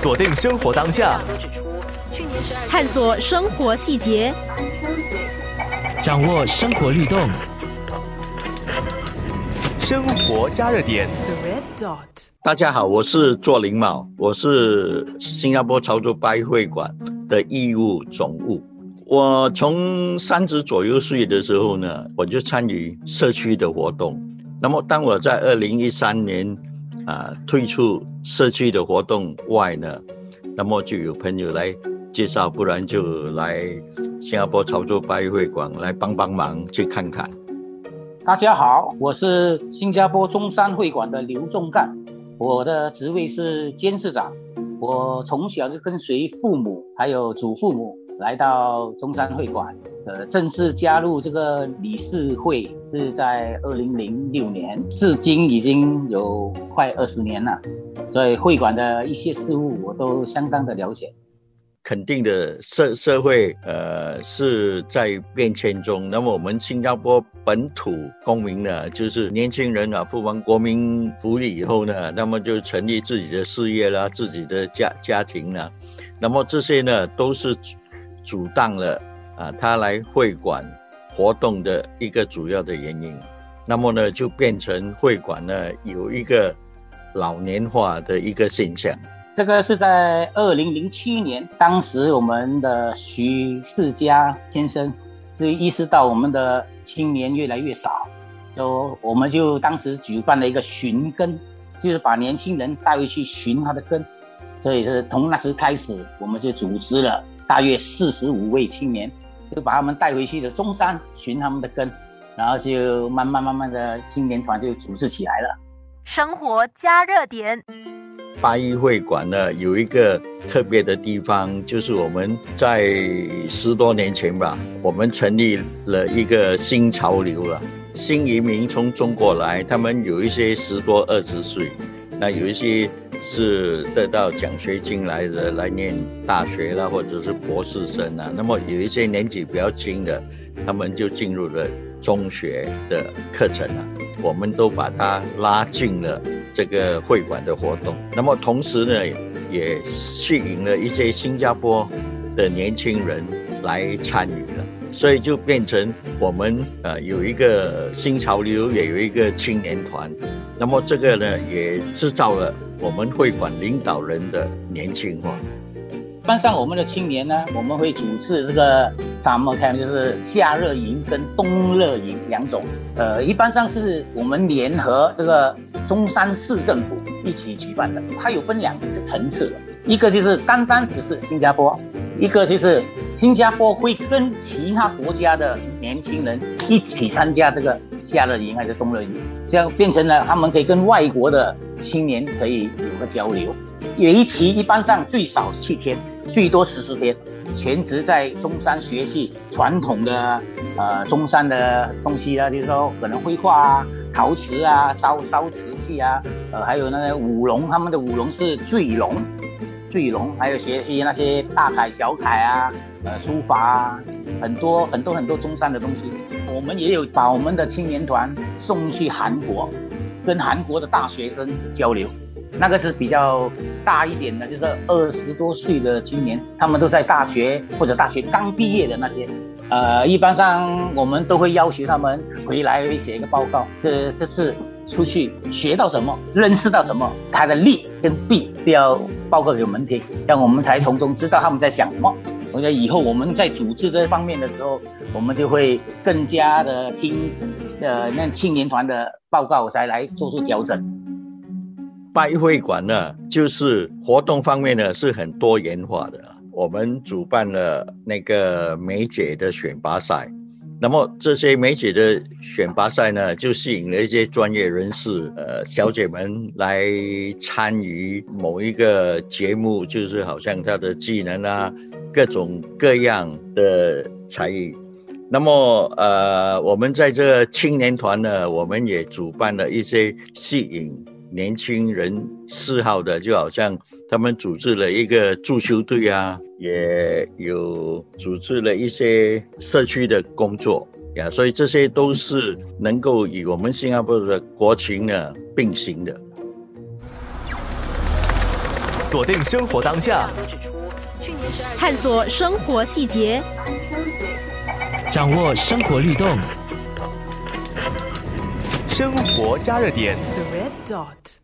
锁定生活当下，探索生活细节，掌握生活律动，生活加热点。大家好，我是做林茂，我是新加坡潮州拜会馆的义务总务。我从三十左右岁的时候呢，我就参与社区的活动。那么，当我在二零一三年啊退出社区的活动外呢，那么就有朋友来介绍，不然就来新加坡潮州拜会馆来帮帮忙，去看看。大家好，我是新加坡中山会馆的刘仲干，我的职位是监事长。我从小就跟随父母还有祖父母来到中山会馆。呃，正式加入这个理事会是在二零零六年，至今已经有快二十年了，所以会馆的一些事务我都相当的了解。肯定的，社社会呃是在变迁中。那么我们新加坡本土公民呢，就是年轻人啊，付完国民福利以后呢，那么就成立自己的事业啦，自己的家家庭啦。那么这些呢，都是阻挡了。啊，他来会馆活动的一个主要的原因，那么呢，就变成会馆呢有一个老年化的一个现象。这个是在二零零七年，当时我们的徐世佳先生是意识到我们的青年越来越少，就我们就当时举办了一个寻根，就是把年轻人带回去寻他的根，所以是从那时开始，我们就组织了大约四十五位青年。就把他们带回去的中山寻他们的根，然后就慢慢慢慢的青年团就组织起来了。生活加热点，八一会馆呢有一个特别的地方，就是我们在十多年前吧，我们成立了一个新潮流了，新移民从中国来，他们有一些十多二十岁，那有一些。是得到奖学金来的，来念大学啦，或者是博士生啊。那么有一些年纪比较轻的，他们就进入了中学的课程啊。我们都把他拉进了这个会馆的活动。那么同时呢，也吸引了一些新加坡的年轻人来参与了。所以就变成我们呃有一个新潮流，也有一个青年团。那么这个呢，也制造了。我们会馆领导人的年轻化，一般上我们的青年呢，我们会组织这个 summer camp，就是夏热营跟冬热营两种。呃，一般上是我们联合这个中山市政府一起举办的。它有分两个层次，一个就是单单只是新加坡，一个就是新加坡会跟其他国家的年轻人一起参加这个夏热营还是冬热营，这样变成了他们可以跟外国的。青年可以有个交流，有一期一般上最少七天，最多十四天，全职在中山学习传统的呃中山的东西啊，就是说可能绘画啊、陶瓷啊、烧烧瓷器啊，呃还有那个舞龙，他们的舞龙是醉龙，醉龙，还有学习那些大楷小楷啊，呃书法啊，很多很多很多中山的东西。我们也有把我们的青年团送去韩国。跟韩国的大学生交流，那个是比较大一点的，就是二十多岁的青年，他们都在大学或者大学刚毕业的那些，呃，一般上我们都会要求他们回来写一个报告，这这次出去学到什么，认识到什么，他的利跟弊都要报告给我们听，这样我们才从中知道他们在想什么。我觉得以后我们在组织这方面的时候，我们就会更加的听，呃，那青年团的。报告才来做出调整。拜会馆呢，就是活动方面呢是很多元化的。我们主办了那个美姐的选拔赛，那么这些美姐的选拔赛呢，就吸引了一些专业人士，呃，小姐们来参与某一个节目，就是好像她的技能啊，各种各样的才艺。那么，呃，我们在这青年团呢，我们也主办了一些吸引年轻人嗜好的，就好像他们组织了一个足球队啊，也有组织了一些社区的工作呀，所以这些都是能够与我们新加坡的国情呢并行的。锁定生活当下，探索生活细节，掌握生活律动。生活加热点。The red dot.